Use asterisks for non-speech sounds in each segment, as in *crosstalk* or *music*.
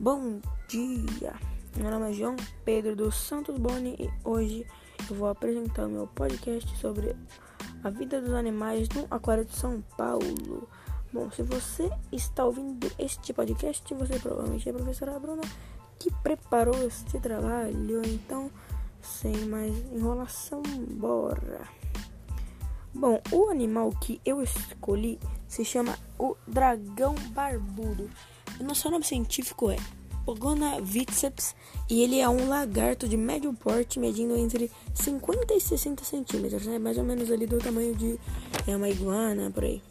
Bom dia! Meu nome é João Pedro dos Santos Boni e hoje eu vou apresentar o meu podcast sobre a vida dos animais no Aquário de São Paulo. Bom, se você está ouvindo este podcast, você provavelmente é a professora Bruna que preparou este trabalho. Então, sem mais enrolação, bora! Bom, o animal que eu escolhi se chama o dragão barbudo. O nosso nome científico é Pogona e ele é um lagarto de médio porte, medindo entre 50 e 60 centímetros, né? mais ou menos ali do tamanho de é, uma iguana, por aí.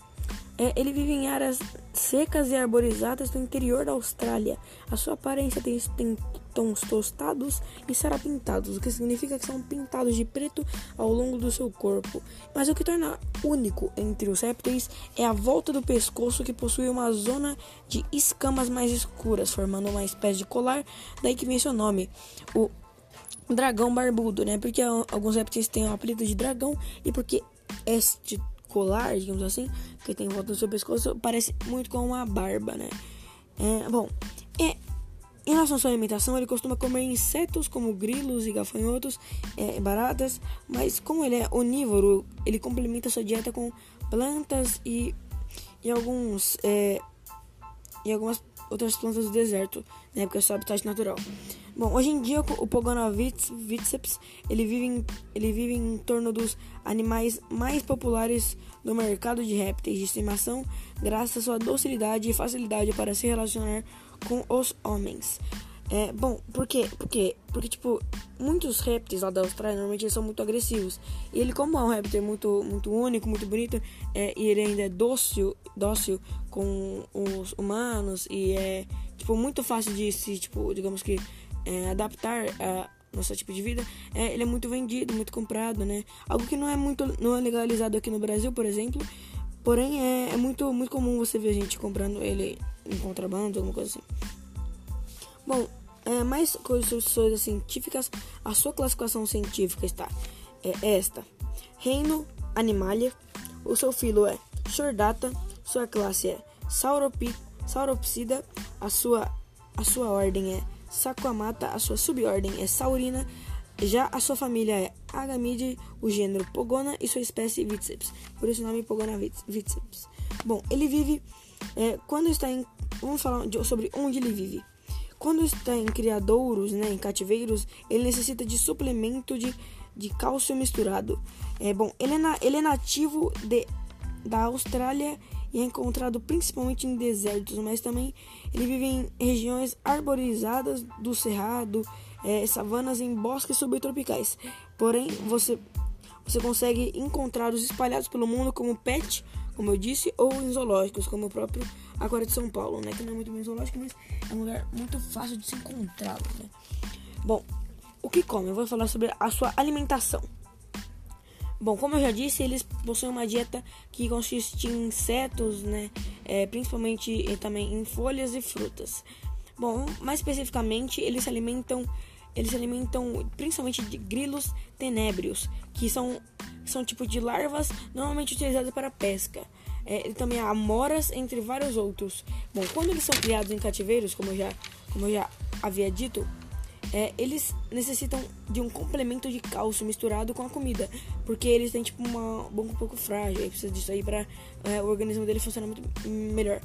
É, ele vive em áreas secas e arborizadas do interior da Austrália. A sua aparência tem, tem tons tostados e sarapintados, o que significa que são pintados de preto ao longo do seu corpo. Mas o que torna único entre os répteis é a volta do pescoço que possui uma zona de escamas mais escuras, formando uma espécie de colar, daí que vem seu nome. O dragão barbudo, né? Porque alguns répteis têm o apelido de dragão e porque este colar, digamos assim, que tem em volta do seu pescoço, parece muito com uma barba, né? É, bom, é, em relação à sua alimentação, ele costuma comer insetos como grilos e gafanhotos, é, baratas, mas como ele é onívoro, ele complementa sua dieta com plantas e, e alguns é, e algumas outras plantas do deserto, né, porque é seu habitat natural. Bom, hoje em dia o Pogonoviceps ele vive, em, ele vive em torno dos animais mais populares do mercado de répteis de estimação, graças à sua docilidade e facilidade para se relacionar com os homens. É, bom, por quê? Porque, porque, tipo, muitos répteis lá da Austrália normalmente eles são muito agressivos. E ele, como é um réptil muito, muito único, muito bonito, é, e ele ainda é dócil, dócil com os humanos, e é, tipo, muito fácil de se, tipo, digamos que é, adaptar a nosso tipo de vida, é, ele é muito vendido, muito comprado, né? Algo que não é muito não é legalizado aqui no Brasil, por exemplo. Porém, é, é muito, muito comum você ver gente comprando ele em contrabando, alguma coisa assim. Bom, é, mais coisas científicas, a sua classificação científica está é esta: Reino Animalia, o seu filo é Chordata, sua classe é Sauropsida, a sua, a sua ordem é Saquamata, a sua subordem é Saurina, já a sua família é Agamide, o gênero Pogona e sua espécie Vitseps. Por isso o nome Pogona Vitseps. Bom, ele vive é, quando está em. Vamos falar de, sobre onde ele vive. Quando está em criadouros, né, em cativeiros, ele necessita de suplemento de, de cálcio misturado. É bom, ele é, na, ele é nativo de, da Austrália é encontrado principalmente em desertos, mas também ele vive em regiões arborizadas do cerrado, é, savanas em bosques subtropicais. Porém, você você consegue encontrá-los espalhados pelo mundo como pet, como eu disse, ou em zoológicos, como o próprio Aquário de São Paulo, né? Que não é muito bem zoológico, mas é um lugar muito fácil de se encontrá-lo, né? Bom, o que come? Eu vou falar sobre a sua alimentação. Bom, como eu já disse, eles possuem uma dieta que consiste em insetos, né? É, principalmente e também em folhas e frutas. Bom, mais especificamente, eles se alimentam, eles se alimentam principalmente de grilos tenébrios, que são são tipo de larvas normalmente utilizadas para pesca. É, também há amoras, entre vários outros. Bom, quando eles são criados em cativeiros, como eu já, como eu já havia dito, é, eles necessitam de um complemento de cálcio misturado com a comida, porque eles têm tipo uma boca um pouco frágil, aí precisa disso aí para é, o organismo dele funcionar muito melhor.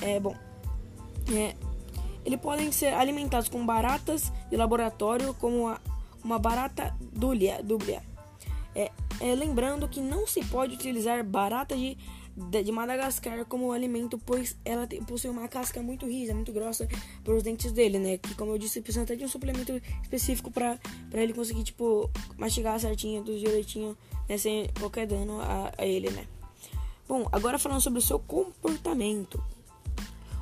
É bom. É, eles podem ser alimentados com baratas de laboratório, como a, uma barata dúlia, dúbia. É, é, lembrando que não se pode utilizar barata de de Madagascar como alimento, pois ela possui uma casca muito rija, muito grossa para os dentes dele, né? Que, como eu disse, precisa até de um suplemento específico para ele conseguir, tipo, mastigar certinho, do direitinho, né? Sem qualquer dano a, a ele, né? Bom, agora falando sobre o seu comportamento.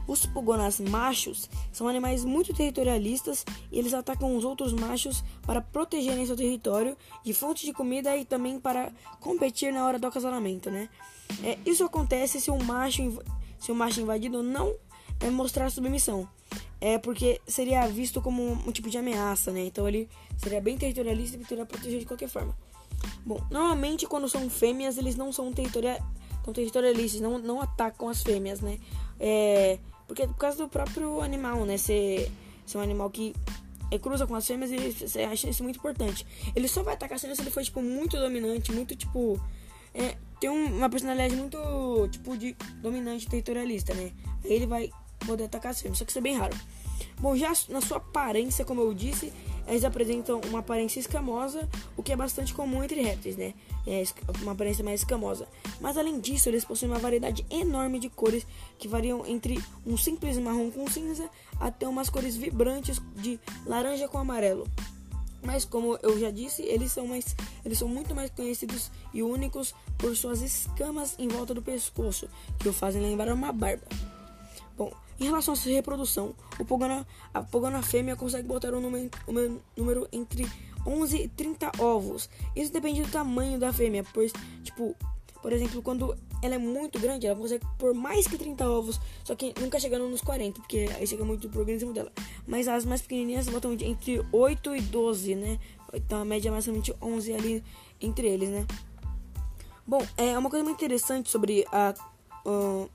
Os pugonas machos são animais muito territorialistas e eles atacam os outros machos para protegerem seu território de fontes de comida e também para competir na hora do acasalamento, né? É, isso acontece se o macho, se o macho invadido não é, mostrar submissão. É porque seria visto como um, um tipo de ameaça, né? Então ele seria bem territorialista e tentaria proteger de qualquer forma. Bom, normalmente quando são fêmeas, eles não são territorialistas, não, não atacam as fêmeas, né? É, Porque por causa do próprio animal, né? Ser, ser um animal que é, cruza com as fêmeas e você acha isso muito importante. Ele só vai atacar se ele for, tipo, muito dominante, muito, tipo... É, tem um, uma personalidade muito, tipo, de dominante territorialista, né? Aí ele vai poder atacar as fêmeas, só que isso é bem raro. Bom, já na sua aparência, como eu disse, eles apresentam uma aparência escamosa, o que é bastante comum entre répteis, né? É uma aparência mais escamosa. Mas além disso, eles possuem uma variedade enorme de cores que variam entre um simples marrom com cinza até umas cores vibrantes de laranja com amarelo. Mas como eu já disse, eles são mais eles são muito mais conhecidos e únicos por suas escamas em volta do pescoço, que o fazem lembrar uma barba. Bom, em relação à sua reprodução, o pogona, a pogona fêmea consegue botar um número, um número entre 11 e 30 ovos. Isso depende do tamanho da fêmea, pois, tipo, por exemplo, quando ela é muito grande, ela consegue pôr mais que 30 ovos, só que nunca chegando nos 40, porque aí chega muito pro organismo dela. Mas as mais pequenininhas botam entre 8 e 12, né? Então a média é mais ou menos 11 ali entre eles, né? Bom, é uma coisa muito interessante sobre a. Uh,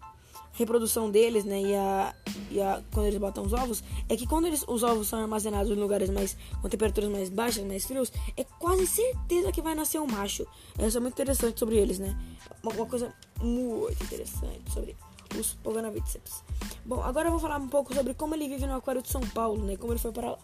reprodução deles, né, e a, e a quando eles botam os ovos, é que quando eles, os ovos são armazenados em lugares mais com temperaturas mais baixas, mais frios, é quase certeza que vai nascer um macho. Isso é muito interessante sobre eles, né? Uma, uma coisa muito interessante sobre os Poganaviceps. Bom, agora eu vou falar um pouco sobre como ele vive no aquário de São Paulo, né? Como ele foi para lá.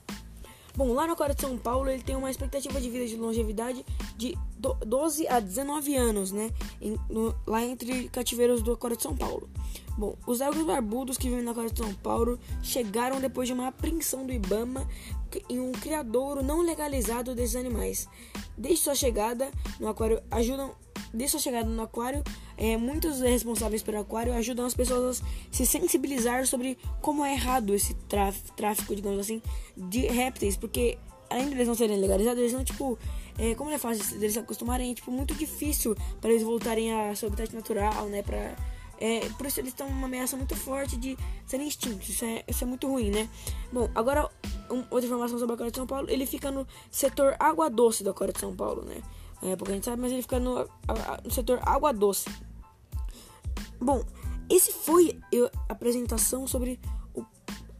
Bom, lá no Aquário de São Paulo ele tem uma expectativa de vida de longevidade de 12 a 19 anos, né? Em, no, lá entre cativeiros do Aquário de São Paulo. Bom, os elgos barbudos que vivem na Aquário de São Paulo chegaram depois de uma apreensão do Ibama em um criadouro não legalizado desses animais. Desde sua chegada no aquário, ajudam desde sua chegada no aquário, é, muitos responsáveis pelo aquário ajudam as pessoas a se sensibilizar sobre como é errado esse tráfico, digamos assim, de répteis, porque além eles não serem legalizados, eles não, tipo, é, como é fácil eles se acostumarem, é, tipo, muito difícil para eles voltarem a seu habitat natural, né, pra... É, por isso eles estão uma ameaça muito forte de serem extintos. Isso é, isso é muito ruim, né? Bom, agora um, outra informação sobre a Coreia de São Paulo. Ele fica no setor água doce da Coreia de São Paulo, né? É, a gente sabe, mas ele fica no, no setor água doce. Bom, esse foi a apresentação sobre o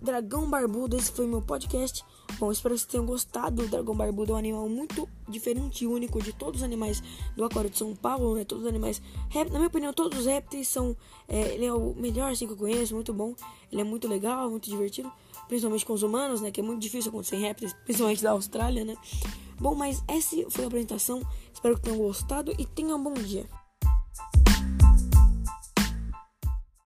dragão barbudo. Esse foi meu podcast. Bom, espero que vocês tenham gostado. O dragão barbudo é um animal muito diferente e único de todos os animais do aquário de São Paulo, né? Todos os animais, na minha opinião, todos os répteis são. É, ele é o melhor assim que eu conheço, muito bom. Ele é muito legal, muito divertido, principalmente com os humanos, né? Que é muito difícil acontecer em répteis, *laughs* principalmente da Austrália, né? Bom, mas essa foi a apresentação. Espero que tenham gostado e tenham um bom dia.